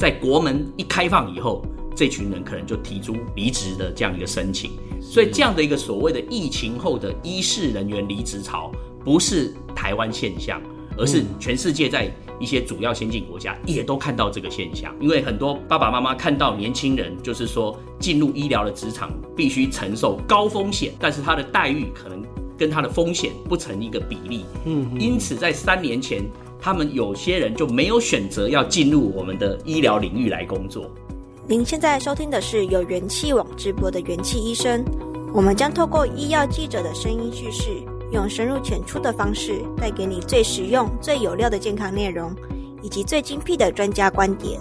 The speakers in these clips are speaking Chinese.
在国门一开放以后，这群人可能就提出离职的这样一个申请。所以这样的一个所谓的疫情后的医事人员离职潮，不是台湾现象，而是全世界在一些主要先进国家也都看到这个现象。因为很多爸爸妈妈看到年轻人，就是说进入医疗的职场必须承受高风险，但是他的待遇可能跟他的风险不成一个比例。嗯，因此在三年前。他们有些人就没有选择要进入我们的医疗领域来工作。您现在收听的是由元气网直播的元气医生，我们将透过医药记者的声音叙事，用深入浅出的方式，带给你最实用、最有料的健康内容，以及最精辟的专家观点。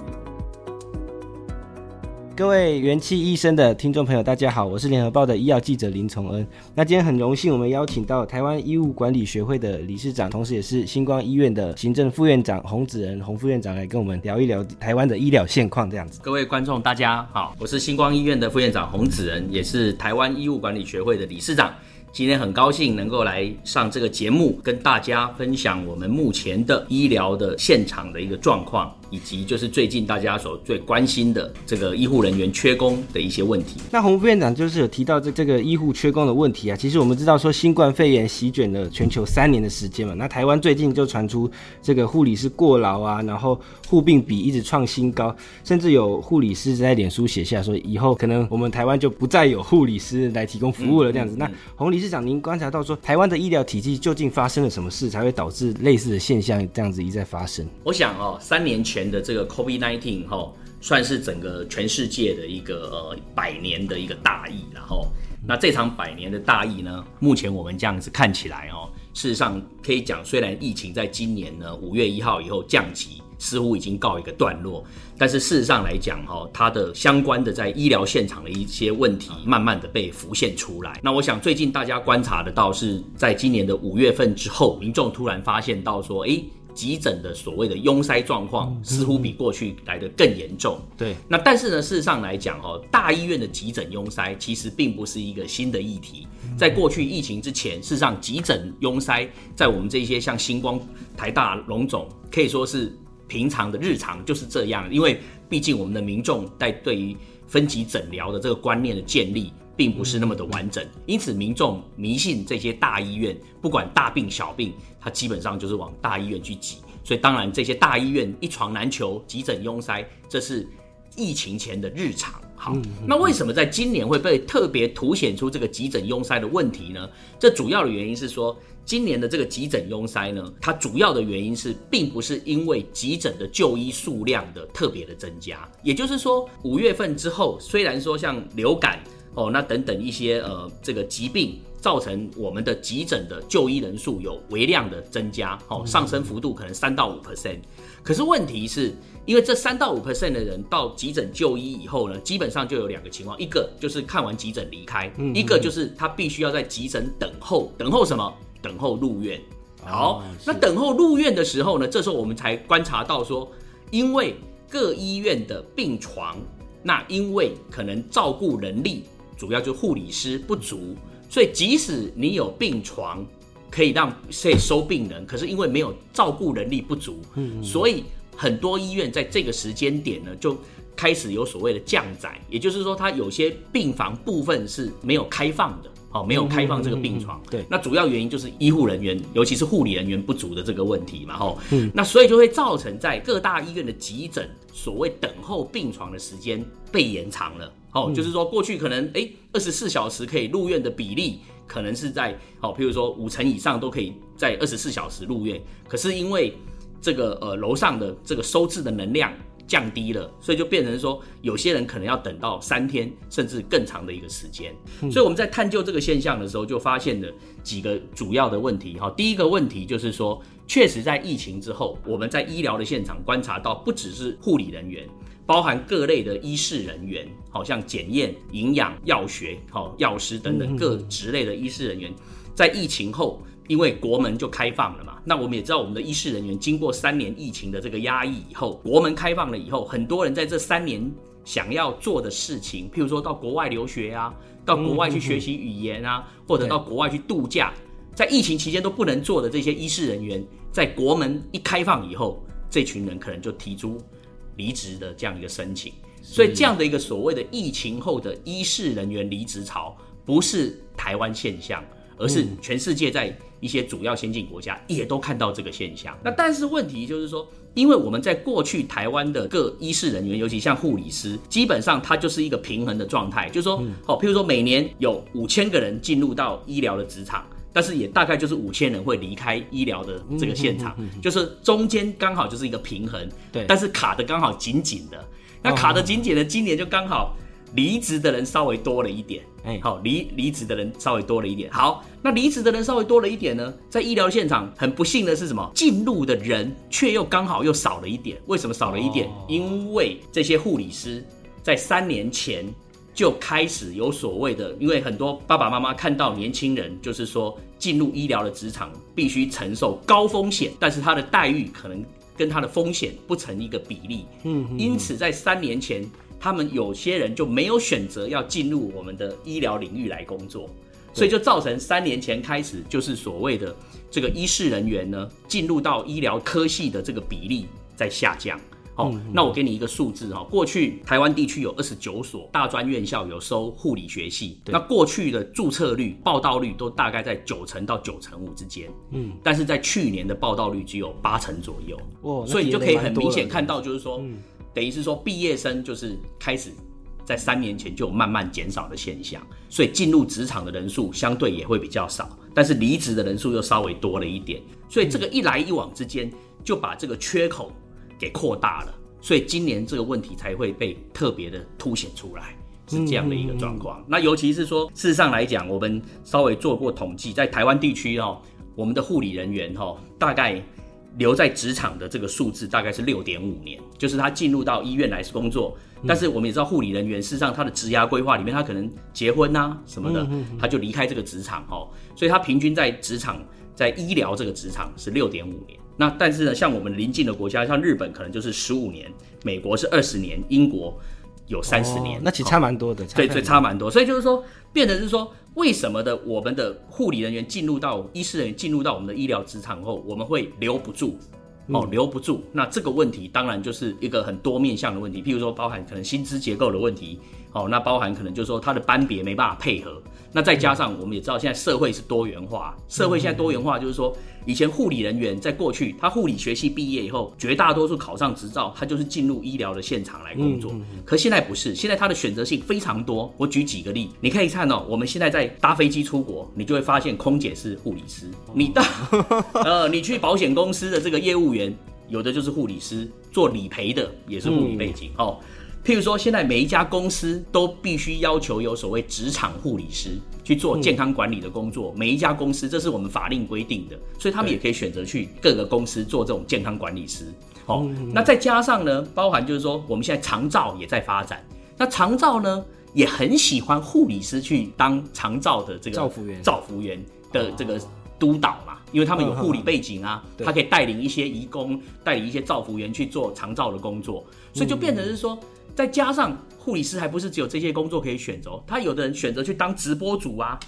各位元气医生的听众朋友，大家好，我是联合报的医药记者林从恩。那今天很荣幸，我们邀请到台湾医务管理学会的理事长，同时也是星光医院的行政副院长洪子仁洪副院长来跟我们聊一聊台湾的医疗现况。这样子，各位观众大家好，我是星光医院的副院长洪子仁，也是台湾医务管理学会的理事长。今天很高兴能够来上这个节目，跟大家分享我们目前的医疗的现场的一个状况，以及就是最近大家所最关心的这个医护人员缺工的一些问题。那洪副院长就是有提到这这个医护缺工的问题啊。其实我们知道说新冠肺炎席卷了全球三年的时间嘛，那台湾最近就传出这个护理师过劳啊，然后护病比一直创新高，甚至有护理师在脸书写下说，以后可能我们台湾就不再有护理师来提供服务了这样子。嗯嗯嗯、那洪理事长，您观察到说，台湾的医疗体系究竟发生了什么事，才会导致类似的现象这样子一再发生？我想哦，三年前前的这个 COVID-19 哈，算是整个全世界的一个呃百年的一个大疫，然后那这场百年的大疫呢，目前我们这样子看起来哦，事实上可以讲，虽然疫情在今年呢五月一号以后降级。似乎已经告一个段落，但是事实上来讲，哈，它的相关的在医疗现场的一些问题，慢慢的被浮现出来。那我想最近大家观察得到，是在今年的五月份之后，民众突然发现到说，诶，急诊的所谓的拥塞状况，似乎比过去来得更严重。对，那但是呢，事实上来讲，哈，大医院的急诊拥塞其实并不是一个新的议题。在过去疫情之前，事实上急诊拥塞在我们这些像星光、台大、龙总，可以说是。平常的日常就是这样，因为毕竟我们的民众在对于分级诊疗的这个观念的建立，并不是那么的完整，因此民众迷信这些大医院，不管大病小病，他基本上就是往大医院去挤。所以当然这些大医院一床难求，急诊拥塞，这是疫情前的日常。好，那为什么在今年会被特别凸显出这个急诊拥塞的问题呢？这主要的原因是说。今年的这个急诊拥塞呢，它主要的原因是，并不是因为急诊的就医数量的特别的增加，也就是说，五月份之后，虽然说像流感哦，那等等一些呃这个疾病，造成我们的急诊的就医人数有微量的增加，哦，上升幅度可能三到五 percent，可是问题是，因为这三到五 percent 的人到急诊就医以后呢，基本上就有两个情况，一个就是看完急诊离开，一个就是他必须要在急诊等候，等候什么？等候入院，好，哦、那等候入院的时候呢，这时候我们才观察到说，因为各医院的病床，那因为可能照顾人力，主要就是护理师不足，所以即使你有病床可以让可以收病人，可是因为没有照顾人力不足，嗯，所以很多医院在这个时间点呢，就开始有所谓的降载，也就是说，它有些病房部分是没有开放的。好，没有开放这个病床。对，那主要原因就是医护人员，尤其是护理人员不足的这个问题嘛。吼，嗯，那所以就会造成在各大医院的急诊，所谓等候病床的时间被延长了。哦，就是说过去可能诶二十四小时可以入院的比例，可能是在哦，譬如说五成以上都可以在二十四小时入院。可是因为这个呃楼上的这个收治的能量。降低了，所以就变成说，有些人可能要等到三天甚至更长的一个时间。所以我们在探究这个现象的时候，就发现了几个主要的问题。哈，第一个问题就是说，确实在疫情之后，我们在医疗的现场观察到，不只是护理人员，包含各类的医事人员，好像检验、营养、药学、好药师等等各职类的医事人员，在疫情后。因为国门就开放了嘛，那我们也知道，我们的医师人员经过三年疫情的这个压抑以后，国门开放了以后，很多人在这三年想要做的事情，譬如说到国外留学啊，到国外去学习语言啊，或者到国外去度假，在疫情期间都不能做的这些医师人员，在国门一开放以后，这群人可能就提出离职的这样一个申请。所以这样的一个所谓的疫情后的医事人员离职潮，不是台湾现象，而是全世界在一些主要先进国家也都看到这个现象。那但是问题就是说，因为我们在过去台湾的各医事人员，尤其像护理师，基本上它就是一个平衡的状态，就是说，哦，譬如说每年有五千个人进入到医疗的职场，但是也大概就是五千人会离开医疗的这个现场，就是中间刚好就是一个平衡，对，但是卡的刚好紧紧的。那卡的紧紧的，今年就刚好离职的人稍微多了一点，哎，好，离离职的人稍微多了一点。好，那离职的人稍微多了一点呢，在医疗现场很不幸的是什么？进入的人却又刚好又少了一点。为什么少了一点？因为这些护理师在三年前就开始有所谓的，因为很多爸爸妈妈看到年轻人就是说进入医疗的职场必须承受高风险，但是他的待遇可能。跟他的风险不成一个比例，嗯，因此在三年前，他们有些人就没有选择要进入我们的医疗领域来工作，所以就造成三年前开始就是所谓的这个医事人员呢进入到医疗科系的这个比例在下降。哦，那我给你一个数字哈，过去台湾地区有二十九所大专院校有收护理学系，那过去的注册率、报到率都大概在九成到九成五之间，嗯，但是在去年的报到率只有八成左右，哦，所以你就可以很明显看到，就是说，等于是说毕业生就是开始在三年前就有慢慢减少的现象，所以进入职场的人数相对也会比较少，但是离职的人数又稍微多了一点，所以这个一来一往之间就把这个缺口。给扩大了，所以今年这个问题才会被特别的凸显出来，是这样的一个状况。那尤其是说，事实上来讲，我们稍微做过统计，在台湾地区哦，我们的护理人员哦，大概留在职场的这个数字大概是六点五年，就是他进入到医院来工作。但是我们也知道，护理人员事实上他的职涯规划里面，他可能结婚呐什么的，他就离开这个职场哦，所以他平均在职场，在医疗这个职场是六点五年。那但是呢，像我们邻近的国家，像日本可能就是十五年，美国是二十年，英国有三十年，哦，那其实差蛮多的。对对，差蛮多。所以就是说，变成是说，为什么的我们的护理人员进入到医师人员进入到我们的医疗职场后，我们会留不住？哦，留不住。那这个问题当然就是一个很多面向的问题，譬如说包含可能薪资结构的问题。哦，那包含可能就是说他的班别没办法配合，那再加上我们也知道现在社会是多元化，社会现在多元化就是说，以前护理人员在过去他护理学系毕业以后，绝大多数考上执照，他就是进入医疗的现场来工作。可现在不是，现在他的选择性非常多。我举几个例，你可以看哦，我们现在在搭飞机出国，你就会发现空姐是护理师，你到 呃，你去保险公司的这个业务员，有的就是护理师，做理赔的也是护理背景哦。譬如说，现在每一家公司都必须要求有所谓职场护理师去做健康管理的工作。每一家公司，这是我们法令规定的，所以他们也可以选择去各个公司做这种健康管理师。好，那再加上呢，包含就是说，我们现在长照也在发展。那长照呢，也很喜欢护理师去当长照的这个照服员，照服员的这个督导嘛，因为他们有护理背景啊，他可以带领一些移工，带领一些造福员去做长照的工作，所以就变成是说。再加上护理师还不是只有这些工作可以选择，他有的人选择去当直播主啊，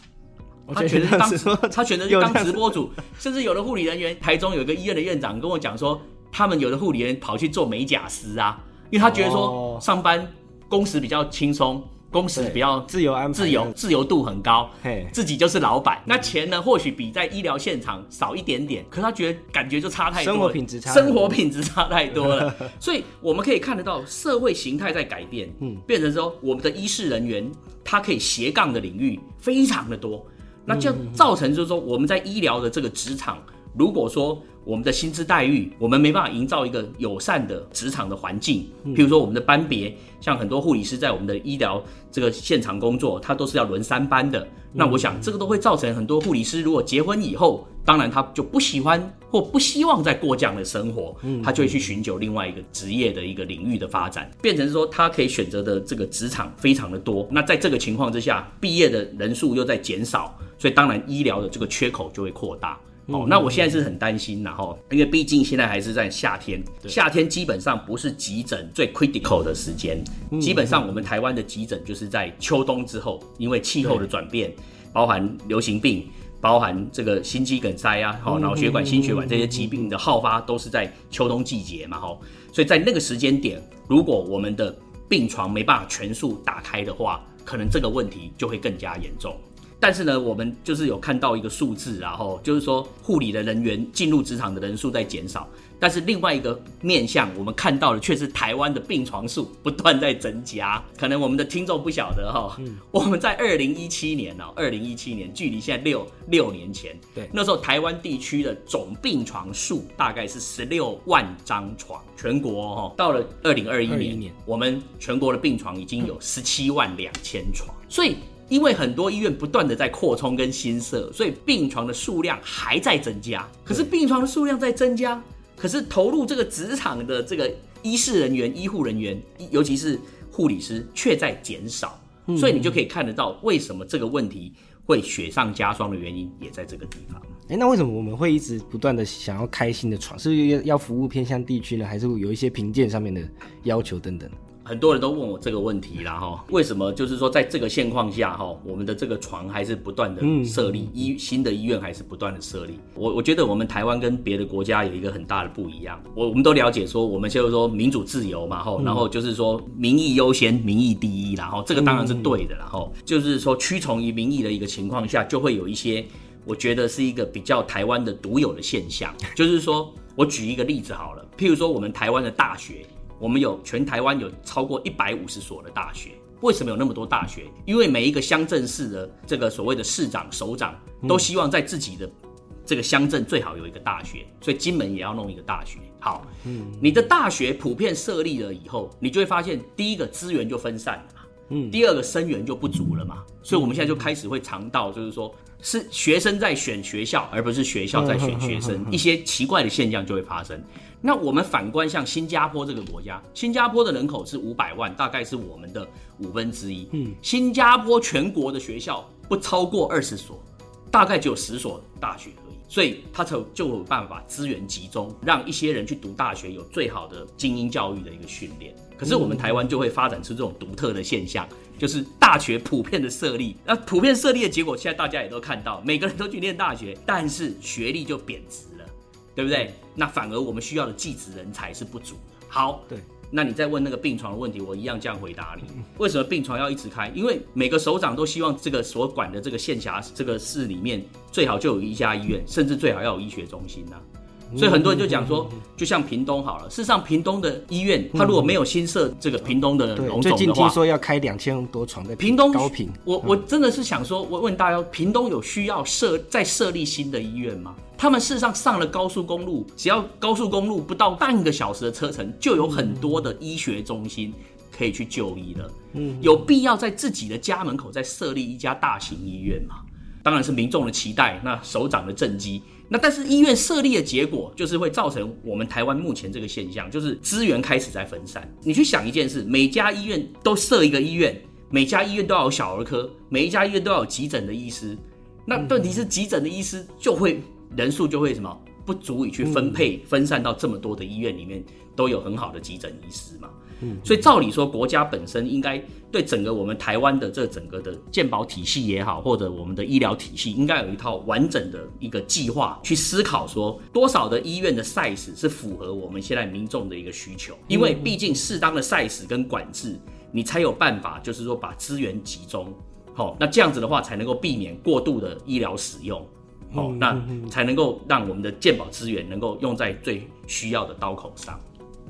他选择当他选择去 当直播主，甚至有的护理人员，台中有一个医院的院长跟我讲说，他们有的护理人员跑去做美甲师啊，因为他觉得说上班工时比较轻松。工时比较自由安排，自由自由度很高，嘿，自己就是老板。那钱呢，或许比在医疗现场少一点点，可是他觉得感觉就差太多了，生活品质差，生活品质差太多了。所以我们可以看得到社会形态在改变，嗯，变成说我们的医事人员他可以斜杠的领域非常的多，那就造成就是说我们在医疗的这个职场，如果说。我们的薪资待遇，我们没办法营造一个友善的职场的环境。譬如说，我们的班别，像很多护理师在我们的医疗这个现场工作，他都是要轮三班的。那我想，这个都会造成很多护理师如果结婚以后，当然他就不喜欢或不希望再过这样的生活，他就会去寻求另外一个职业的一个领域的发展，变成说他可以选择的这个职场非常的多。那在这个情况之下，毕业的人数又在减少，所以当然医疗的这个缺口就会扩大。哦，那我现在是很担心，然后因为毕竟现在还是在夏天，夏天基本上不是急诊最 critical 的时间，基本上我们台湾的急诊就是在秋冬之后，因为气候的转变，包含流行病，包含这个心肌梗塞啊，好，脑血管、心血管这些疾病的好发都是在秋冬季节嘛，哈，所以在那个时间点，如果我们的病床没办法全数打开的话，可能这个问题就会更加严重。但是呢，我们就是有看到一个数字，然后就是说护理的人员进入职场的人数在减少。但是另外一个面向，我们看到的却是台湾的病床数不断在增加。可能我们的听众不晓得哈，嗯、我们在二零一七年哦，二零一七年距离现在六六年前，对，那时候台湾地区的总病床数大概是十六万张床，全国哈，到了二零二一年，我们全国的病床已经有十七万两千床，所以。因为很多医院不断的在扩充跟新设，所以病床的数量还在增加。可是病床的数量在增加，可是投入这个职场的这个医事人员、医护人员，尤其是护理师，却在减少。所以你就可以看得到，为什么这个问题会雪上加霜的原因也在这个地方。哎，那为什么我们会一直不断的想要开新的床？是不是要服务偏向地区呢？还是有一些评鉴上面的要求等等？很多人都问我这个问题啦，哈，为什么就是说在这个现况下，哈，我们的这个床还是不断的设立，医新的医院还是不断的设立。我我觉得我们台湾跟别的国家有一个很大的不一样。我我们都了解说，我们就是说民主自由嘛，哈，然后就是说民意优先，民意第一，然后这个当然是对的，然后就是说屈从于民意的一个情况下，就会有一些我觉得是一个比较台湾的独有的现象，就是说我举一个例子好了，譬如说我们台湾的大学。我们有全台湾有超过一百五十所的大学，为什么有那么多大学？因为每一个乡镇市的这个所谓的市长、首长都希望在自己的这个乡镇最好有一个大学，所以金门也要弄一个大学。好，嗯，你的大学普遍设立了以后，你就会发现，第一个资源就分散了嘛，嗯，第二个生源就不足了嘛，所以我们现在就开始会尝到，就是说是学生在选学校，而不是学校在选学生，一些奇怪的现象就会发生。那我们反观像新加坡这个国家，新加坡的人口是五百万，大概是我们的五分之一。嗯，新加坡全国的学校不超过二十所，大概只有十所大学而已，所以他才就有办法资源集中，让一些人去读大学，有最好的精英教育的一个训练。可是我们台湾就会发展出这种独特的现象，就是大学普遍的设立，那普遍设立的结果，现在大家也都看到，每个人都去念大学，但是学历就贬值。对不对？那反而我们需要的技职人才是不足的。好，对，那你再问那个病床的问题，我一样这样回答你。为什么病床要一直开？因为每个首长都希望这个所管的这个县辖这个市里面最好就有一家医院，甚至最好要有医学中心呐、啊。所以很多人就讲说，就像屏东好了。事实上，屏东的医院，它如果没有新设这个屏东的荣总的话，最近听说要开两千多床的屏东高屏。我我真的是想说，我问大家，屏东有需要设再设立新的医院吗？他们事实上上了高速公路，只要高速公路不到半个小时的车程，就有很多的医学中心可以去就医了。嗯，有必要在自己的家门口再设立一家大型医院吗？当然是民众的期待，那首长的政绩。那但是医院设立的结果，就是会造成我们台湾目前这个现象，就是资源开始在分散。你去想一件事，每家医院都设一个医院，每家医院都要有小儿科，每一家医院都要有急诊的医师。那问题是急诊的医师就会人数就会什么不足以去分配分散到这么多的医院里面都有很好的急诊医师嘛？所以照理说，国家本身应该对整个我们台湾的这整个的健保体系也好，或者我们的医疗体系，应该有一套完整的一个计划去思考，说多少的医院的 size 是符合我们现在民众的一个需求。因为毕竟适当的 size 跟管制，你才有办法，就是说把资源集中。好，那这样子的话，才能够避免过度的医疗使用。好，那才能够让我们的健保资源能够用在最需要的刀口上。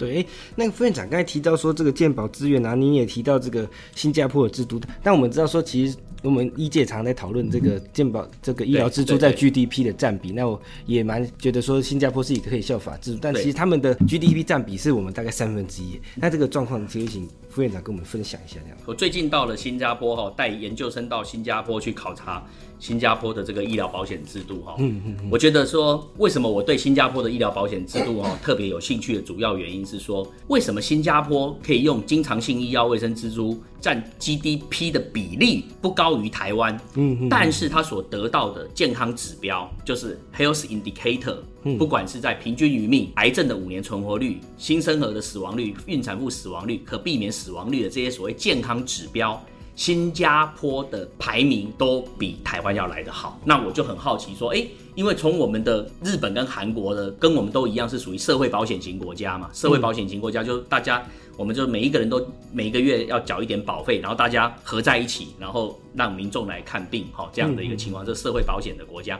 对，那个副院长刚才提到说这个健保资源啊，你也提到这个新加坡的制度，但我们知道说其实我们医界常在讨论这个健保这个医疗支出在 GDP 的占比，那我也蛮觉得说新加坡是一个可以效法制度，但其实他们的 GDP 占比是我们大概三分之一，那这个状况可以请副院长跟我们分享一下这样。我最近到了新加坡哈，带研究生到新加坡去考察。新加坡的这个医疗保险制度，哈，嗯嗯，我觉得说，为什么我对新加坡的医疗保险制度，哈，特别有兴趣的主要原因是说，为什么新加坡可以用经常性医药卫生支出占 GDP 的比例不高于台湾，嗯嗯，但是它所得到的健康指标，就是 Health Indicator，不管是在平均余命、癌症的五年存活率、新生儿的死亡率、孕产妇死亡率、可避免死亡率的这些所谓健康指标。新加坡的排名都比台湾要来得好。那我就很好奇说，哎，因为从我们的日本跟韩国的，跟我们都一样是属于社会保险型国家嘛，社会保险型国家就是大家，我们就每一个人都每一个月要缴一点保费，然后大家合在一起，然后让民众来看病，好这样的一个情况，这社会保险的国家。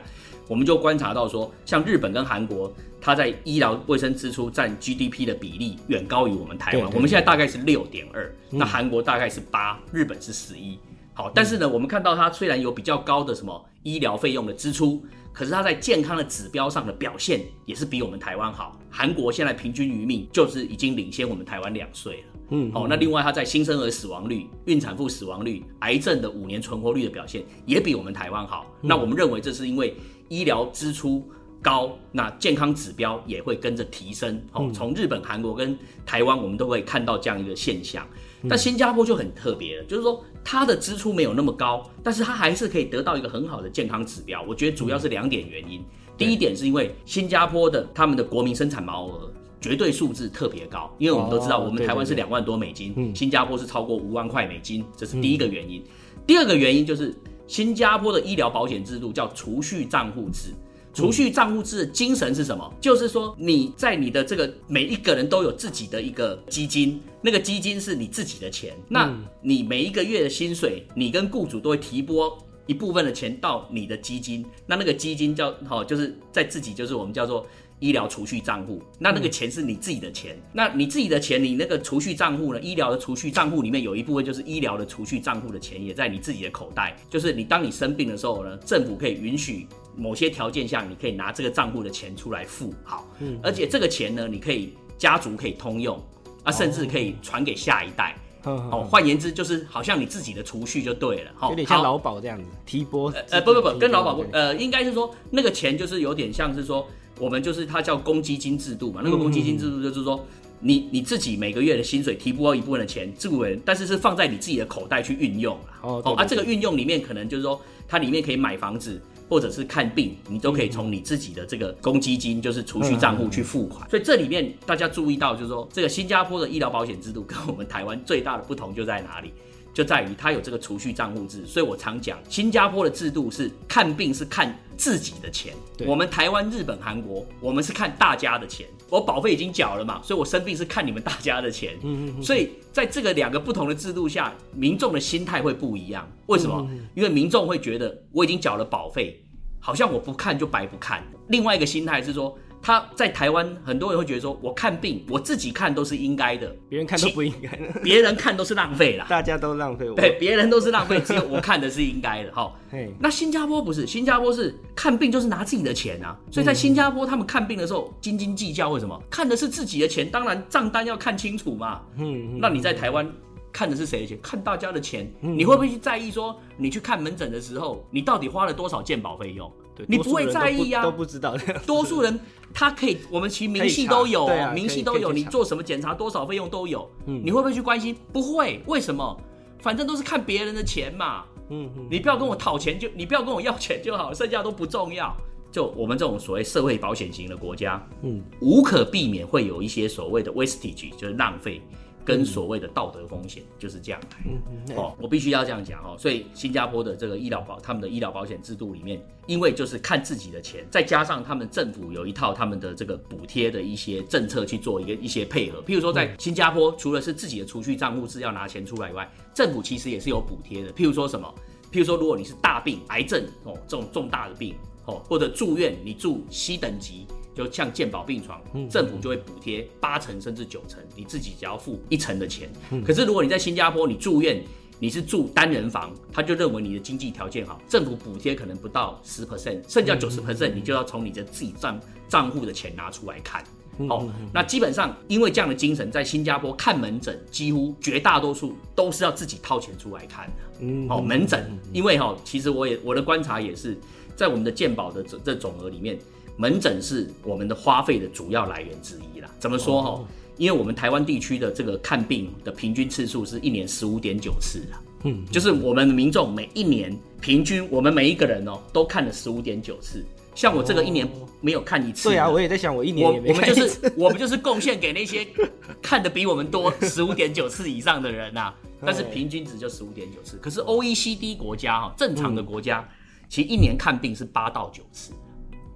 我们就观察到说，像日本跟韩国，它在医疗卫生支出占 GDP 的比例远高于我们台湾。我们现在大概是六点二，那韩国大概是八，日本是十一。好，但是呢，我们看到它虽然有比较高的什么医疗费用的支出，可是它在健康的指标上的表现也是比我们台湾好。韩国现在平均余命就是已经领先我们台湾两岁了。嗯，好，那另外它在新生儿死亡率、孕产妇死亡率、癌症的五年存活率的表现也比我们台湾好。那我们认为这是因为。医疗支出高，那健康指标也会跟着提升。哦，从日本、韩国跟台湾，我们都会看到这样一个现象。但新加坡就很特别了，就是说它的支出没有那么高，但是它还是可以得到一个很好的健康指标。我觉得主要是两点原因。第一点是因为新加坡的他们的国民生产毛额绝对数字特别高，因为我们都知道，我们台湾是两万多美金，新加坡是超过五万块美金，这是第一个原因。第二个原因就是。新加坡的医疗保险制度叫储蓄账户制，储蓄账户制的精神是什么？就是说你在你的这个每一个人都有自己的一个基金，那个基金是你自己的钱，那你每一个月的薪水，你跟雇主都会提拨一部分的钱到你的基金，那那个基金叫好，就是在自己就是我们叫做。医疗储蓄账户，那那个钱是你自己的钱，嗯、那你自己的钱，你那个储蓄账户呢？医疗的储蓄账户里面有一部分就是医疗的储蓄账户的钱，也在你自己的口袋。就是你当你生病的时候呢，政府可以允许某些条件下，你可以拿这个账户的钱出来付。好，嗯，而且这个钱呢，你可以家族可以通用啊，甚至可以传给下一代。哦，换言之，就是好像你自己的储蓄就对了。哈，有点像劳保这样子，提拨。呃，不不不，跟劳保不，呃，应该是说那个钱就是有点像是说。我们就是它叫公积金制度嘛，那个公积金制度就是说，你你自己每个月的薪水提拨一部分的钱，这个人，但是是放在你自己的口袋去运用了。哦，哦，啊，这个运用里面可能就是说，它里面可以买房子，或者是看病，你都可以从你自己的这个公积金，就是储蓄账户去付款。所以这里面大家注意到，就是说，这个新加坡的医疗保险制度跟我们台湾最大的不同就在哪里？就在于它有这个储蓄账户制，所以我常讲，新加坡的制度是看病是看自己的钱，我们台湾、日本、韩国，我们是看大家的钱。我保费已经缴了嘛，所以我生病是看你们大家的钱。嗯嗯嗯。所以在这个两个不同的制度下，民众的心态会不一样。为什么？因为民众会觉得我已经缴了保费，好像我不看就白不看。另外一个心态是说。他在台湾，很多人会觉得说，我看病我自己看都是应该的，别人看都不应该，别人看都是浪费啦，大家都浪费我，对，别人都是浪费，只有我看的是应该的，哈。那新加坡不是，新加坡是看病就是拿自己的钱啊，所以在新加坡他们看病的时候斤斤计较，为什么？看的是自己的钱，当然账单要看清楚嘛。嗯，那你在台湾看的是谁的钱？看大家的钱，你会不会去在意说，你去看门诊的时候，你到底花了多少健保费用？你不会在意呀，都不知道。多数人他可以，我们其实明细都有，明细都有，你做什么检查多少费用都有。你会不会去关心？不会，为什么？反正都是看别人的钱嘛。嗯，你不要跟我讨钱就，你不要跟我要钱就好，剩下都不重要。就我们这种所谓社会保险型的国家，嗯，无可避免会有一些所谓的 wastage，就是浪费。跟所谓的道德风险就是这样来，嗯、哦，我必须要这样讲哦。所以新加坡的这个医疗保，他们的医疗保险制度里面，因为就是看自己的钱，再加上他们政府有一套他们的这个补贴的一些政策去做一个一些配合。譬如说，在新加坡，除了是自己的储蓄账户是要拿钱出来以外，政府其实也是有补贴的。譬如说什么？譬如说，如果你是大病、癌症哦这种重大的病哦，或者住院，你住 C 等级。就像健保病床，政府就会补贴八成甚至九成，你自己只要付一成的钱。可是如果你在新加坡，你住院，你是住单人房，他就认为你的经济条件好，政府补贴可能不到十 percent，剩下九十 percent 你就要从你的自己账账户的钱拿出来看。哦，那基本上因为这样的精神，在新加坡看门诊几乎绝大多数都是要自己掏钱出来看的。哦，门诊，因为哈，其实我也我的观察也是在我们的健保的这这总额里面。门诊是我们的花费的主要来源之一啦。怎么说哈？因为我们台湾地区的这个看病的平均次数是一年十五点九次啊。嗯，就是我们民众每一年平均，我们每一个人哦都看了十五点九次。像我这个一年没有看一次。对啊，我也在想，我一年。我我们就是我们就是贡献给那些 看的比我们多十五点九次以上的人呐、啊。但是平均值就十五点九次。可是 OECD 国家哈，正常的国家，嗯、其实一年看病是八到九次。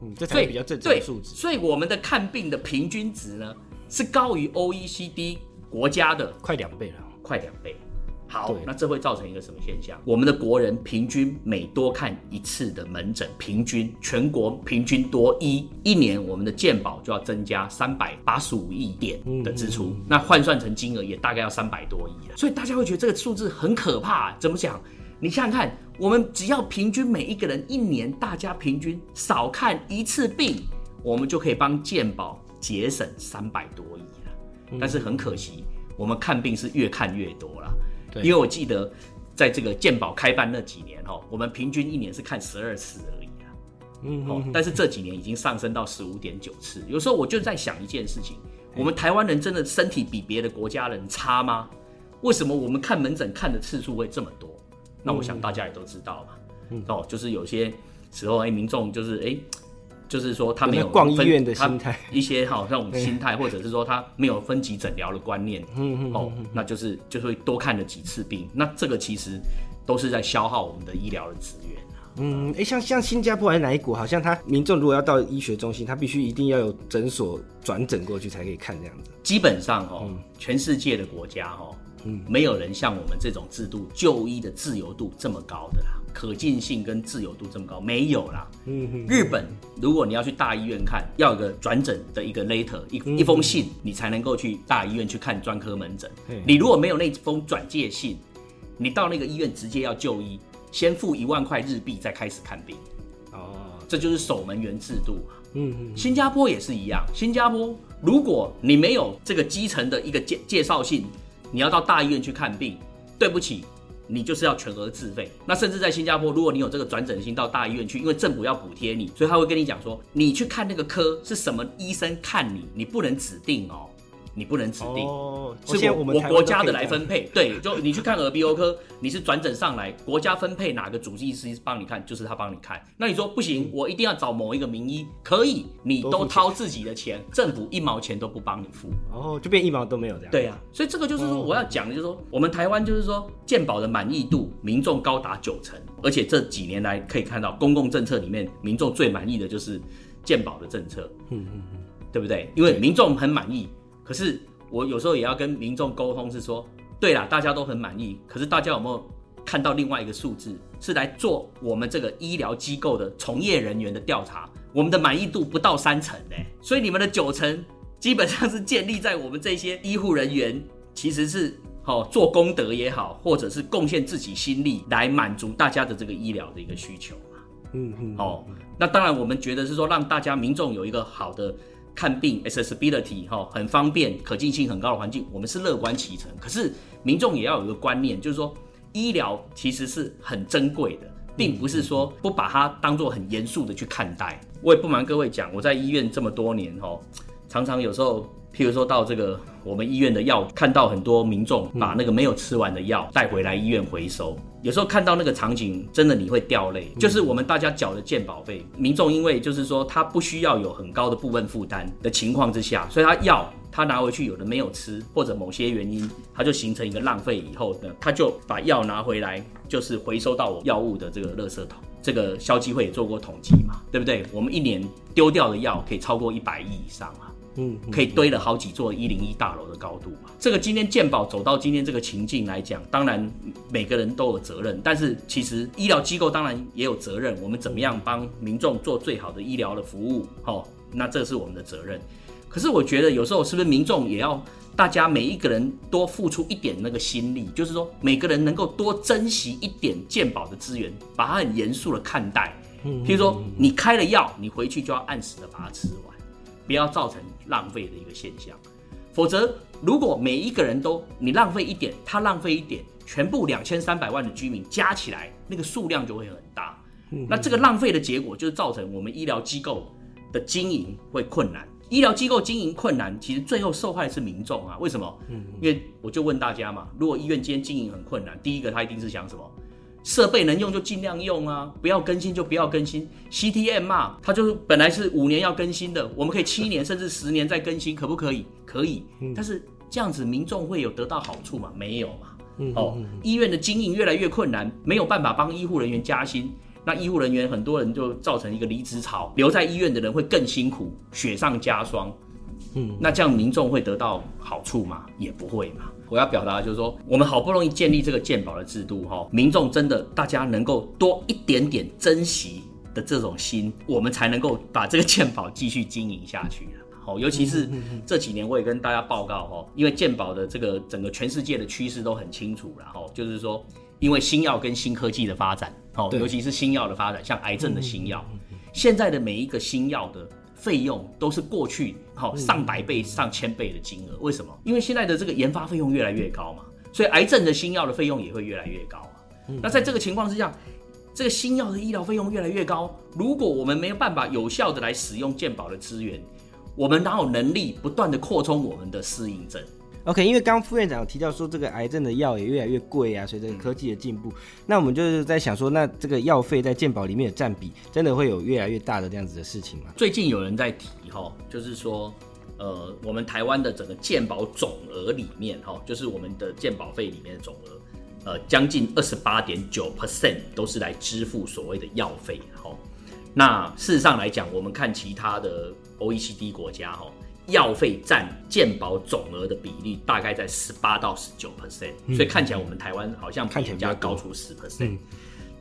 嗯，这才比较正常的数字。所以我们的看病的平均值呢，是高于 OECD 国家的快两倍了，快两倍。好，那这会造成一个什么现象？我们的国人平均每多看一次的门诊，平均全国平均多一一年，我们的健保就要增加三百八十五亿点的支出。那换算成金额也大概要三百多亿了。所以大家会觉得这个数字很可怕。怎么讲？你想想看，我们只要平均每一个人一年，大家平均少看一次病，我们就可以帮健保节省三百多亿了。但是很可惜，我们看病是越看越多了。因为我记得，在这个健保开办那几年哦，我们平均一年是看十二次而已啊。嗯，哦，但是这几年已经上升到十五点九次。有时候我就在想一件事情：我们台湾人真的身体比别的国家人差吗？为什么我们看门诊看的次数会这么多？那我想大家也都知道嘛。哦，就是有些时候哎，民众就是哎。就是说他没有逛医院的心态，一些好像心态，或者是说他没有分级诊疗的观念，哦，那就是就会多看了几次病，那这个其实都是在消耗我们的医疗的资源。嗯，哎，像像新加坡还是哪一国？好像他民众如果要到医学中心，他必须一定要有诊所转诊过去才可以看这样子。基本上哦，全世界的国家哦，嗯，没有人像我们这种制度就医的自由度这么高的啦。可进性跟自由度这么高，没有啦。嗯哼，日本如果你要去大医院看，要有个转诊的一个 letter 一、嗯、一封信，你才能够去大医院去看专科门诊。嗯、你如果没有那封转介信，你到那个医院直接要就医，先付一万块日币再开始看病。哦，这就是守门员制度。嗯哼，新加坡也是一样。新加坡如果你没有这个基层的一个介介绍信，你要到大医院去看病，对不起。你就是要全额自费，那甚至在新加坡，如果你有这个转诊信到大医院去，因为政府要补贴你，所以他会跟你讲说，你去看那个科是什么医生看你，你不能指定哦。你不能指定，哦、是我我国家的来分配。对，就你去看耳鼻喉科，你是转诊上来，国家分配哪个主治医师帮你看，就是他帮你看。那你说不行，我一定要找某一个名医，可以，你都掏自己的钱，政府一毛钱都不帮你付。哦，就变一毛都没有这样。对啊，所以这个就是说我要讲的，就是说我们台湾就是说健保的满意度，民众高达九成，而且这几年来可以看到公共政策里面，民众最满意的就是健保的政策。嗯嗯嗯，对不对？因为民众很满意。可是我有时候也要跟民众沟通，是说，对啦，大家都很满意。可是大家有没有看到另外一个数字，是来做我们这个医疗机构的从业人员的调查？我们的满意度不到三成呢。所以你们的九成基本上是建立在我们这些医护人员其实是哦做功德也好，或者是贡献自己心力来满足大家的这个医疗的一个需求嘛。嗯嗯。哦，那当然我们觉得是说让大家民众有一个好的。看病 accessibility 哈，很方便，可进性很高的环境，我们是乐观其成。可是民众也要有一个观念，就是说医疗其实是很珍贵的，并不是说不把它当做很严肃的去看待。我也不瞒各位讲，我在医院这么多年哈，常常有时候。譬如说到这个我们医院的药，看到很多民众把那个没有吃完的药带回来医院回收，有时候看到那个场景，真的你会掉泪。就是我们大家缴的健保费，民众因为就是说他不需要有很高的部分负担的情况之下，所以他药他拿回去有的没有吃，或者某些原因，他就形成一个浪费以后呢，他就把药拿回来，就是回收到我药物的这个垃圾桶。这个消基会也做过统计嘛，对不对？我们一年丢掉的药可以超过一百亿以上啊。嗯，可以堆了好几座一零一大楼的高度嘛。这个今天健保走到今天这个情境来讲，当然每个人都有责任，但是其实医疗机构当然也有责任。我们怎么样帮民众做最好的医疗的服务？哦，那这是我们的责任。可是我觉得有时候是不是民众也要大家每一个人多付出一点那个心力，就是说每个人能够多珍惜一点健保的资源，把它很严肃的看待。譬如说你开了药，你回去就要按时的把它吃完。不要造成浪费的一个现象，否则如果每一个人都你浪费一点，他浪费一点，全部两千三百万的居民加起来，那个数量就会很大。那这个浪费的结果就是造成我们医疗机构的经营会困难。医疗机构经营困难，其实最后受害的是民众啊。为什么？因为我就问大家嘛，如果医院今天经营很困难，第一个他一定是想什么？设备能用就尽量用啊，不要更新就不要更新。CTM 嘛，它就是本来是五年要更新的，我们可以七年甚至十年再更新，可不可以？可以。但是这样子民众会有得到好处吗？没有嘛。哦，医院的经营越来越困难，没有办法帮医护人员加薪，那医护人员很多人就造成一个离职潮，留在医院的人会更辛苦，雪上加霜。嗯，那这样民众会得到好处吗？也不会嘛。我要表达就是说，我们好不容易建立这个鉴宝的制度，哈，民众真的大家能够多一点点珍惜的这种心，我们才能够把这个鉴宝继续经营下去。哦，尤其是这几年，我也跟大家报告哈，因为健保的这个整个全世界的趋势都很清楚，然后就是说，因为新药跟新科技的发展，哦，尤其是新药的发展，像癌症的新药，现在的每一个新药的费用都是过去好上百倍、上千倍的金额。为什么？因为现在的这个研发费用越来越高嘛，所以癌症的新药的费用也会越来越高。那在这个情况之下，这个新药的医疗费用越来越高，如果我们没有办法有效的来使用健保的资源，我们哪有能力不断的扩充我们的适应症？OK，因为刚刚副院长有提到说，这个癌症的药也越来越贵啊，随着科技的进步，那我们就是在想说，那这个药费在健保里面的占比，真的会有越来越大的这样子的事情吗？最近有人在提哈，就是说，呃，我们台湾的整个健保总额里面哈，就是我们的健保费里面的总额，呃，将近二十八点九 percent 都是来支付所谓的药费哈。那事实上来讲，我们看其他的。OECD 国家哈，药费占健保总额的比例大概在十八到十九 percent，所以看起来我们台湾好像比人家高出十 percent。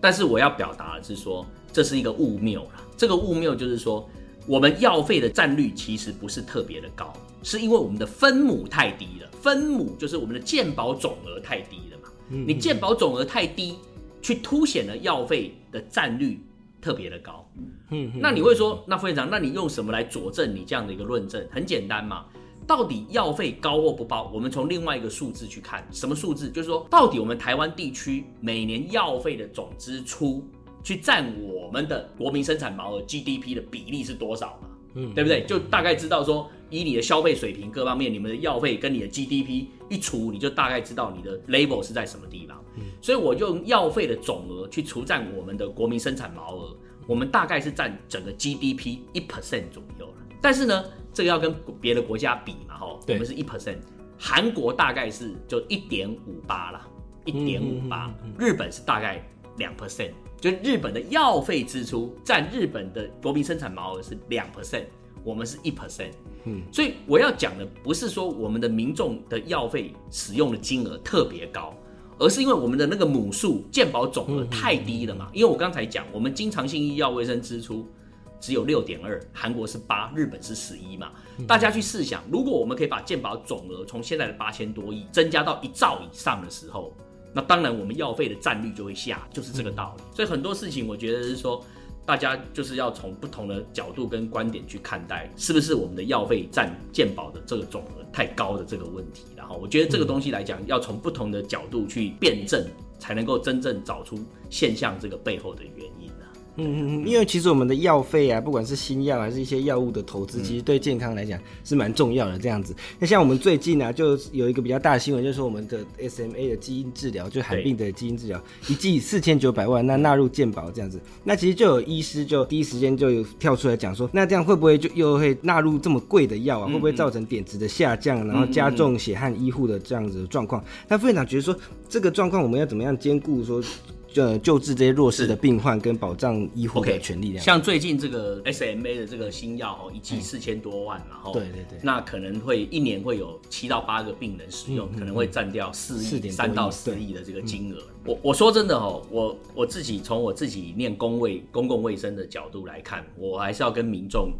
但是我要表达的是说，这是一个误谬啦。这个误谬就是说，我们药费的占率其实不是特别的高，是因为我们的分母太低了。分母就是我们的健保总额太低了嘛。你健保总额太低，去凸显了药费的占率特别的高。嗯那你会说，那副院长，那你用什么来佐证你这样的一个论证？很简单嘛，到底药费高或不高？我们从另外一个数字去看，什么数字？就是说，到底我们台湾地区每年药费的总支出，去占我们的国民生产毛额 GDP 的比例是多少嘛？嗯，对不对？就大概知道说，以你的消费水平各方面，你们的药费跟你的 GDP 一除，你就大概知道你的 level 是在什么地方。所以我就用药费的总额去除占我们的国民生产毛额。我们大概是占整个 GDP 一 percent 左右了，但是呢，这个要跟别的国家比嘛，哈，我们是一 percent，韩国大概是就一点五八啦，一点五八，日本是大概两 percent，就日本的药费支出占日本的国民生产毛额是两 percent，我们是一 percent，嗯，所以我要讲的不是说我们的民众的药费使用的金额特别高。而是因为我们的那个母数健保总额太低了嘛？因为我刚才讲，我们经常性医药卫生支出只有六点二，韩国是八，日本是十一嘛。大家去试想，如果我们可以把健保总额从现在的八千多亿增加到一兆以上的时候，那当然我们药费的占率就会下，就是这个道理。所以很多事情，我觉得是说。大家就是要从不同的角度跟观点去看待，是不是我们的药费占健保的这个总额太高的这个问题。然后我觉得这个东西来讲，要从不同的角度去辩证，才能够真正找出现象这个背后的原因。嗯嗯嗯，因为其实我们的药费啊，不管是新药还是一些药物的投资，其实对健康来讲是蛮重要的。这样子，那像我们最近呢、啊，就有一个比较大的新闻，就是说我们的 SMA 的基因治疗，就罕病的基因治疗，一剂四千九百万，那纳入健保这样子，那其实就有医师就第一时间就有跳出来讲说，那这样会不会就又会纳入这么贵的药啊？会不会造成点值的下降，然后加重血汗医护的这样子的状况？那副院长觉得说，这个状况我们要怎么样兼顾说？就救治这些弱势的病患，跟保障医护的权利。Okay, 像最近这个 SMA 的这个新药哦，一剂四千多万，然后对对对，那可能会一年会有七到八个病人使用，嗯、可能会占掉四亿三到四亿的这个金额。我我说真的哦，我我自己从我自己念公卫公共卫生的角度来看，我还是要跟民众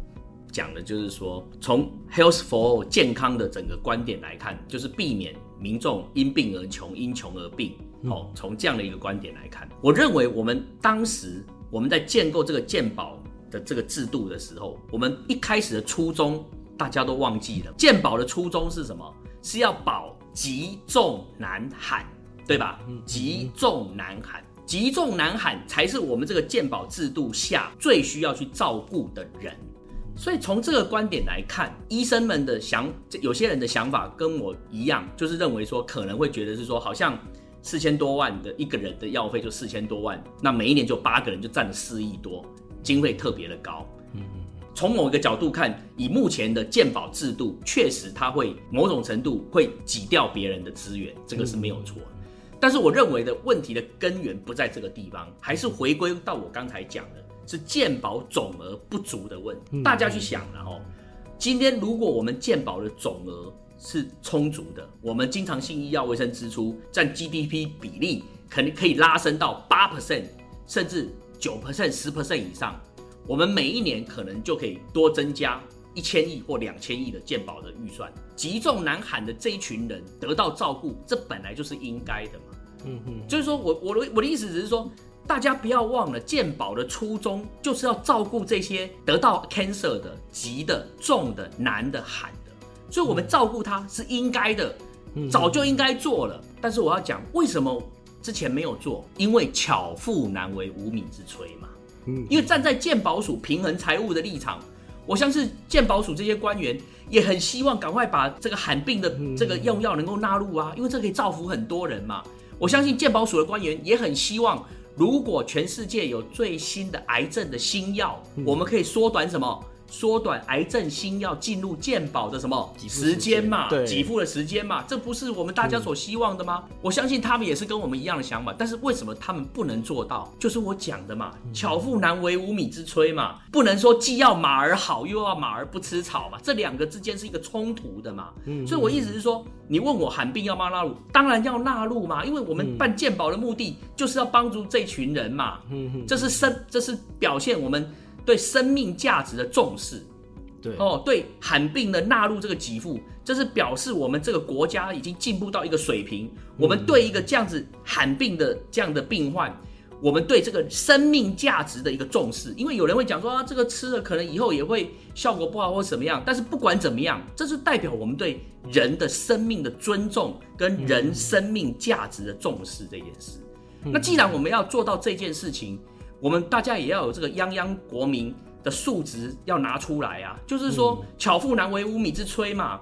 讲的，就是说从 Health for 健康的整个观点来看，就是避免民众因病而穷，因穷而病。哦，从这样的一个观点来看，我认为我们当时我们在建构这个鉴宝的这个制度的时候，我们一开始的初衷大家都忘记了。鉴宝的初衷是什么？是要保极重难罕，对吧？极重难罕，极重难罕才是我们这个鉴宝制度下最需要去照顾的人。所以从这个观点来看，医生们的想，有些人的想法跟我一样，就是认为说可能会觉得是说好像。四千多万的一个人的药费就四千多万，那每一年就八个人就占了四亿多，经费特别的高。嗯嗯。从某一个角度看，以目前的健保制度，确实它会某种程度会挤掉别人的资源，这个是没有错。但是我认为的问题的根源不在这个地方，还是回归到我刚才讲的，是健保总额不足的问题。大家去想，了哦今天如果我们健保的总额是充足的，我们经常性医药卫生支出占 GDP 比例可能可以拉升到八 percent，甚至九 percent、十 percent 以上，我们每一年可能就可以多增加一千亿或两千亿的健保的预算。急重难喊的这一群人得到照顾，这本来就是应该的嘛。嗯哼，就是说我我的我的意思只是说，大家不要忘了健保的初衷就是要照顾这些得到 cancer 的急的重的难的喊的。所以，我们照顾他是应该的，早就应该做了。但是，我要讲为什么之前没有做？因为巧妇难为无米之炊嘛。嗯，因为站在鉴宝署平衡财务的立场，我相信鉴宝署这些官员也很希望赶快把这个罕病的这个用药能够纳入啊，因为这可以造福很多人嘛。我相信鉴宝署的官员也很希望，如果全世界有最新的癌症的新药，我们可以缩短什么？缩短癌症新药进入健保的什么时间嘛？对，给付的时间嘛，这不是我们大家所希望的吗？嗯、我相信他们也是跟我们一样的想法，但是为什么他们不能做到？就是我讲的嘛，巧妇难为无米之炊嘛，不能说既要马儿好又要马儿不吃草嘛，这两个之间是一个冲突的嘛。嗯，所以我意思是说，你问我罕病要不要纳入，当然要纳入嘛，因为我们办健保的目的就是要帮助这群人嘛。这是生，这是表现我们。对生命价值的重视，对哦，对罕病的纳入这个给付，这是表示我们这个国家已经进步到一个水平。嗯、我们对一个这样子罕病的这样的病患，我们对这个生命价值的一个重视。因为有人会讲说啊，这个吃了可能以后也会效果不好或怎么样。但是不管怎么样，这是代表我们对人的生命的尊重跟人生命价值的重视这件事。嗯、那既然我们要做到这件事情，我们大家也要有这个泱泱国民的素质要拿出来啊！就是说，巧妇难为无米之炊嘛。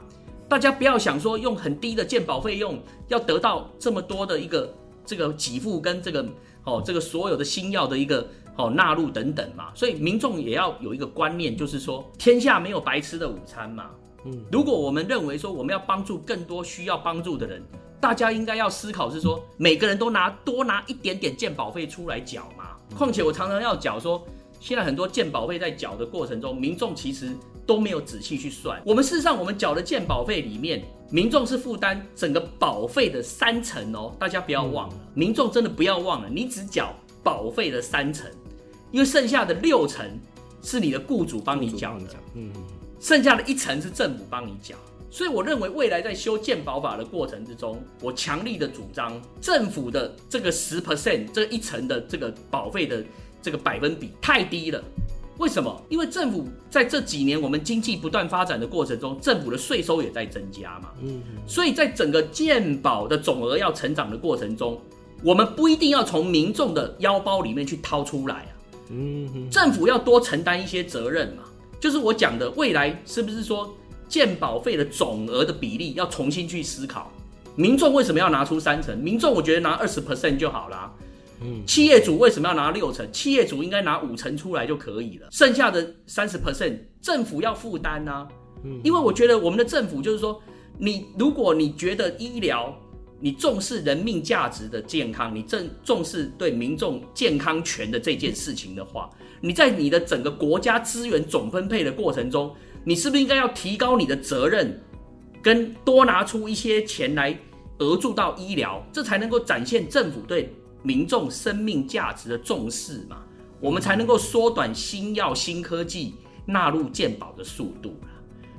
大家不要想说用很低的鉴保费用要得到这么多的一个这个给付跟这个哦这个所有的新药的一个哦纳入等等嘛。所以民众也要有一个观念，就是说天下没有白吃的午餐嘛。嗯，如果我们认为说我们要帮助更多需要帮助的人，大家应该要思考是说每个人都拿多拿一点点健保费出来缴嘛。况且我常常要讲说，现在很多健保费在缴的过程中，民众其实都没有仔细去算。我们事实上，我们缴的健保费里面，民众是负担整个保费的三成哦。大家不要忘了，民众真的不要忘了，你只缴保费的三成，因为剩下的六成是你的雇主帮你缴的，嗯，剩下的一成是政府帮你缴。所以我认为，未来在修健保法的过程之中，我强力的主张，政府的这个十 percent 这一层的这个保费的这个百分比太低了。为什么？因为政府在这几年我们经济不断发展的过程中，政府的税收也在增加嘛。嗯。所以在整个健保的总额要成长的过程中，我们不一定要从民众的腰包里面去掏出来啊。嗯。政府要多承担一些责任嘛。就是我讲的，未来是不是说？健保费的总额的比例要重新去思考，民众为什么要拿出三成？民众我觉得拿二十 percent 就好啦。嗯，企业主为什么要拿六成？企业主应该拿五成出来就可以了，剩下的三十 percent 政府要负担啊。嗯，因为我觉得我们的政府就是说，你如果你觉得医疗，你重视人命价值的健康，你正重视对民众健康权的这件事情的话，你在你的整个国家资源总分配的过程中。你是不是应该要提高你的责任，跟多拿出一些钱来额助到医疗，这才能够展现政府对民众生命价值的重视嘛？我们才能够缩短新药新科技纳入健保的速度。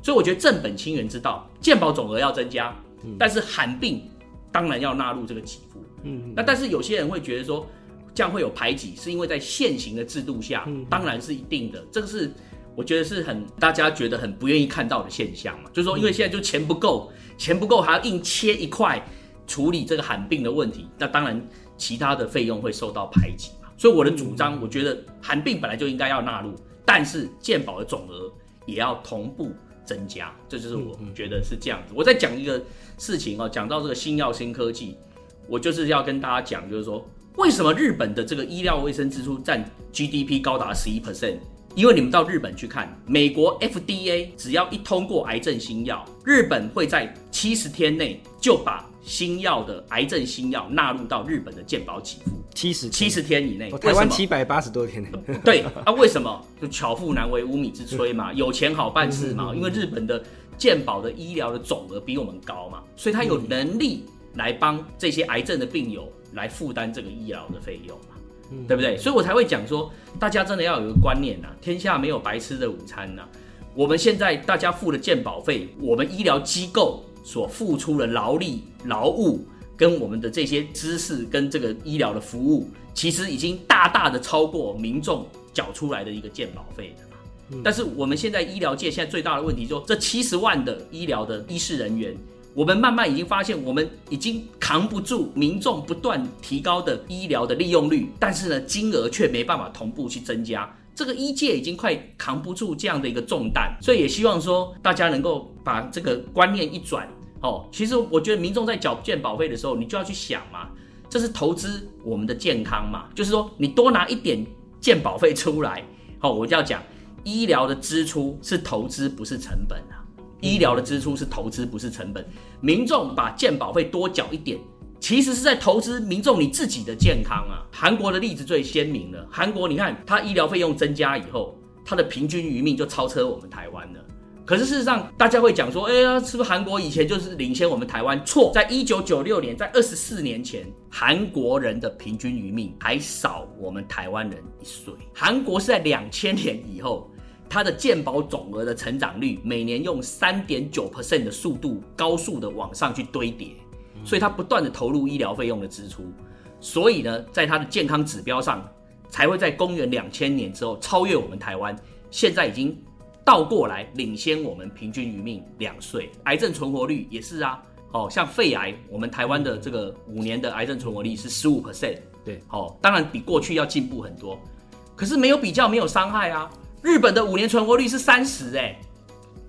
所以我觉得正本清源之道，健保总额要增加，但是罕病当然要纳入这个给付。嗯，那但是有些人会觉得说，这样会有排挤，是因为在现行的制度下，当然是一定的，这个是。我觉得是很大家觉得很不愿意看到的现象嘛，就是说，因为现在就钱不够，钱不够还要硬切一块处理这个罕病的问题，那当然其他的费用会受到排挤嘛。所以我的主张，我觉得罕病本来就应该要纳入，但是健保的总额也要同步增加，这就是我觉得是这样子。我再讲一个事情哦，讲到这个新药新科技，我就是要跟大家讲，就是说为什么日本的这个医疗卫生支出占 GDP 高达十一 percent？因为你们到日本去看，美国 FDA 只要一通过癌症新药，日本会在七十天内就把新药的癌症新药纳入到日本的健保给付。七十七十天以内，台湾七百八十多天。对啊，为什么？就巧妇难为无米之炊嘛，有钱好办事嘛。因为日本的健保的医疗的总额比我们高嘛，所以他有能力来帮这些癌症的病友来负担这个医疗的费用嘛。对不对？所以我才会讲说，大家真的要有一个观念呐，天下没有白吃的午餐呐。我们现在大家付的健保费，我们医疗机构所付出的劳力、劳务，跟我们的这些知识跟这个医疗的服务，其实已经大大的超过民众缴出来的一个健保费的嘛。但是我们现在医疗界现在最大的问题，就这七十万的医疗的医事人员。我们慢慢已经发现，我们已经扛不住民众不断提高的医疗的利用率，但是呢，金额却没办法同步去增加。这个医界已经快扛不住这样的一个重担，所以也希望说大家能够把这个观念一转。哦，其实我觉得民众在缴健保费的时候，你就要去想嘛，这是投资我们的健康嘛，就是说你多拿一点健保费出来，哦，我就要讲医疗的支出是投资，不是成本。医疗的支出是投资，不是成本。民众把健保费多缴一点，其实是在投资民众你自己的健康啊。韩国的例子最鲜明了。韩国你看，它医疗费用增加以后，它的平均余命就超车我们台湾了。可是事实上，大家会讲说，哎呀，是不是韩国以前就是领先我们台湾？错，在一九九六年，在二十四年前，韩国人的平均余命还少我们台湾人一岁。韩国是在两千年以后。它的健保总额的成长率每年用三点九 percent 的速度高速的往上去堆叠，所以它不断的投入医疗费用的支出，所以呢，在它的健康指标上才会在公元两千年之后超越我们台湾，现在已经倒过来领先我们平均余命两岁，癌症存活率也是啊，哦，像肺癌，我们台湾的这个五年的癌症存活率是十五 percent，对，哦，当然比过去要进步很多，可是没有比较没有伤害啊。日本的五年存活率是三十哎，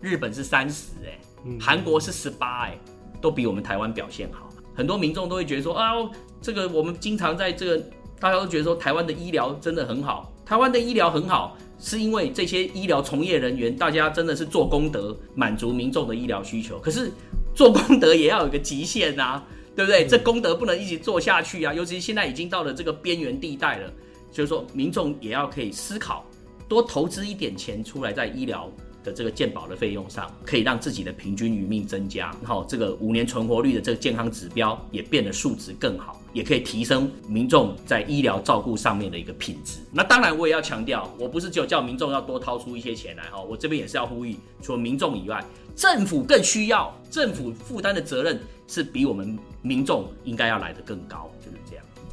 日本是三十哎，韩国是十八哎，都比我们台湾表现好。很多民众都会觉得说啊，这个我们经常在这个，大家都觉得说台湾的医疗真的很好。台湾的医疗很好，是因为这些医疗从业人员，大家真的是做功德，满足民众的医疗需求。可是做功德也要有个极限呐，对不对？这功德不能一直做下去啊，尤其现在已经到了这个边缘地带了，所以说民众也要可以思考。多投资一点钱出来，在医疗的这个健保的费用上，可以让自己的平均余命增加，然后这个五年存活率的这个健康指标也变得数值更好，也可以提升民众在医疗照顾上面的一个品质。那当然，我也要强调，我不是只有叫民众要多掏出一些钱来哈，我这边也是要呼吁，除了民众以外，政府更需要，政府负担的责任是比我们民众应该要来得更高，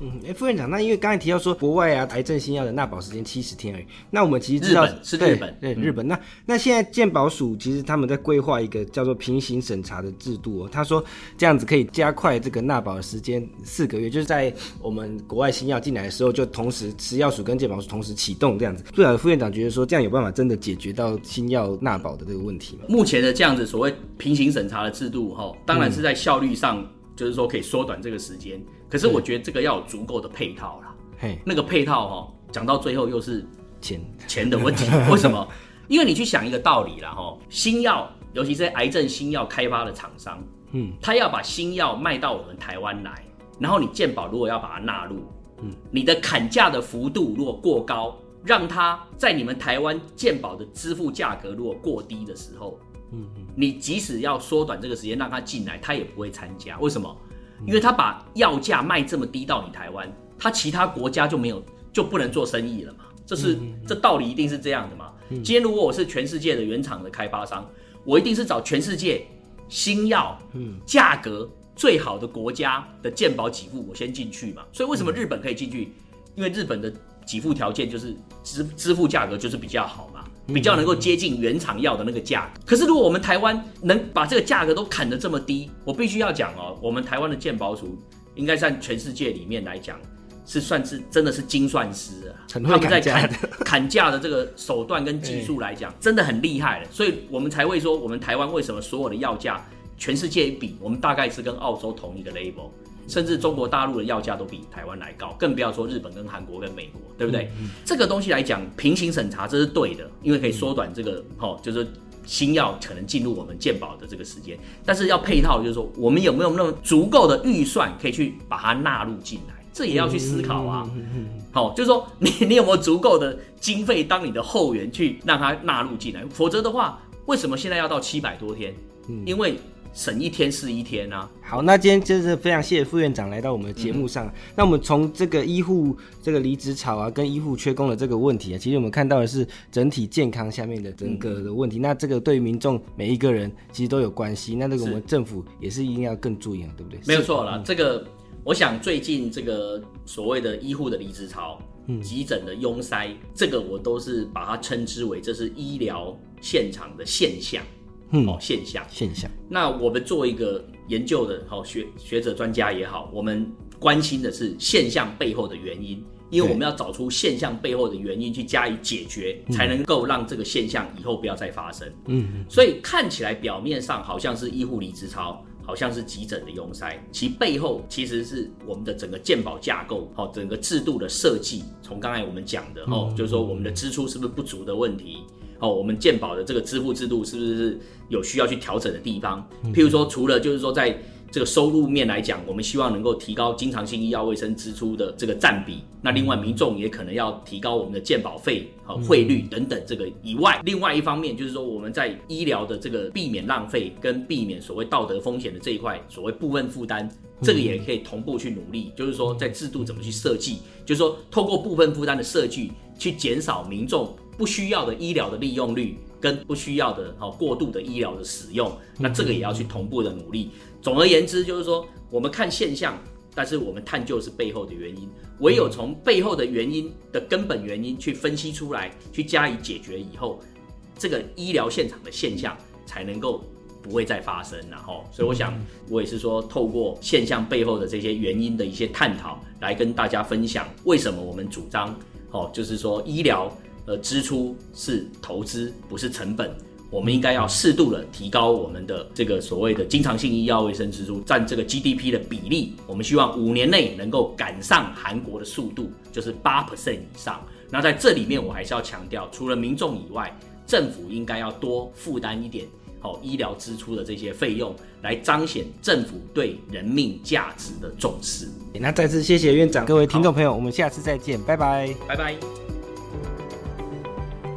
嗯，副院长，那因为刚才提到说国外啊，癌症新药的纳保时间七十天而已。那我们其实知道日本是日本，对，对日本。嗯、那那现在健保署其实他们在规划一个叫做平行审查的制度哦。他说这样子可以加快这个纳保的时间四个月，就是在我们国外新药进来的时候，就同时食药署跟健保署同时启动这样子。不晓得副院长觉得说这样有办法真的解决到新药纳保的这个问题吗？目前的这样子所谓平行审查的制度哈，当然是在效率上。嗯就是说可以缩短这个时间，可是我觉得这个要有足够的配套啦。嘿，那个配套哈、喔，讲到最后又是钱钱的问题。为什么？因为你去想一个道理啦哈，新药，尤其是癌症新药开发的厂商，嗯，他要把新药卖到我们台湾来，然后你健保如果要把它纳入，嗯，你的砍价的幅度如果过高，让他在你们台湾健保的支付价格如果过低的时候。嗯，你即使要缩短这个时间让他进来，他也不会参加。为什么？因为他把药价卖这么低到你台湾，他其他国家就没有就不能做生意了嘛？这是这道理一定是这样的嘛？今天如果我是全世界的原厂的开发商，我一定是找全世界新药嗯价格最好的国家的健保给付，我先进去嘛。所以为什么日本可以进去？因为日本的给付条件就是支支付价格就是比较好嘛。比较能够接近原厂药的那个价格，可是如果我们台湾能把这个价格都砍得这么低，我必须要讲哦，我们台湾的鉴宝署应该算全世界里面来讲，是算是真的是精算师啊，他们在砍砍价的这个手段跟技术来讲，真的很厉害了，所以我们才会说，我们台湾为什么所有的药价全世界一比，我们大概是跟澳洲同一个 label。甚至中国大陆的药价都比台湾来高，更不要说日本跟韩国跟美国，对不对？嗯嗯、这个东西来讲，平行审查这是对的，因为可以缩短这个，哈、嗯，就是新药可能进入我们健保的这个时间。但是要配套，就是说我们有没有那么足够的预算可以去把它纳入进来，这也要去思考啊。好、嗯，就是说你你有没有足够的经费当你的后援去让它纳入进来？否则的话，为什么现在要到七百多天？嗯、因为省一天是一天啊！好，那今天真是非常谢谢副院长来到我们的节目上。嗯、那我们从这个医护这个离职潮啊，跟医护缺工的这个问题啊，其实我们看到的是整体健康下面的整个的问题。嗯、那这个对于民众每一个人其实都有关系。那这个我们政府也是一定要更注意啊，对不对？没有错了。嗯、这个我想最近这个所谓的医护的离职潮，嗯，急诊的拥塞，这个我都是把它称之为这是医疗现场的现象。嗯，哦，现象现象。那我们作为一个研究的，好学学者专家也好，我们关心的是现象背后的原因，因为我们要找出现象背后的原因去加以解决，嗯、才能够让这个现象以后不要再发生。嗯，所以看起来表面上好像是医护离职潮，好像是急诊的拥塞，其背后其实是我们的整个健保架构，好，整个制度的设计。从刚才我们讲的，哦，就是说我们的支出是不是不足的问题。哦，我们健保的这个支付制度是不是有需要去调整的地方？譬如说，除了就是说在这个收入面来讲，我们希望能够提高经常性医药卫生支出的这个占比。那另外，民众也可能要提高我们的健保费和汇率等等这个以外，另外一方面就是说我们在医疗的这个避免浪费跟避免所谓道德风险的这一块，所谓部分负担，这个也可以同步去努力。就是说，在制度怎么去设计，就是说透过部分负担的设计去减少民众。不需要的医疗的利用率跟不需要的哦过度的医疗的使用，那这个也要去同步的努力。总而言之，就是说我们看现象，但是我们探究是背后的原因。唯有从背后的原因的根本原因去分析出来，去加以解决以后，这个医疗现场的现象才能够不会再发生。然后，所以我想我也是说，透过现象背后的这些原因的一些探讨，来跟大家分享为什么我们主张哦，就是说医疗。呃，支出是投资，不是成本。我们应该要适度的提高我们的这个所谓的经常性医药卫生支出占这个 GDP 的比例。我们希望五年内能够赶上韩国的速度，就是八 percent 以上。那在这里面，我还是要强调，除了民众以外，政府应该要多负担一点好医疗支出的这些费用，来彰显政府对人命价值的重视。那再次谢谢院长，各位听众朋友，我们下次再见，拜拜，拜拜。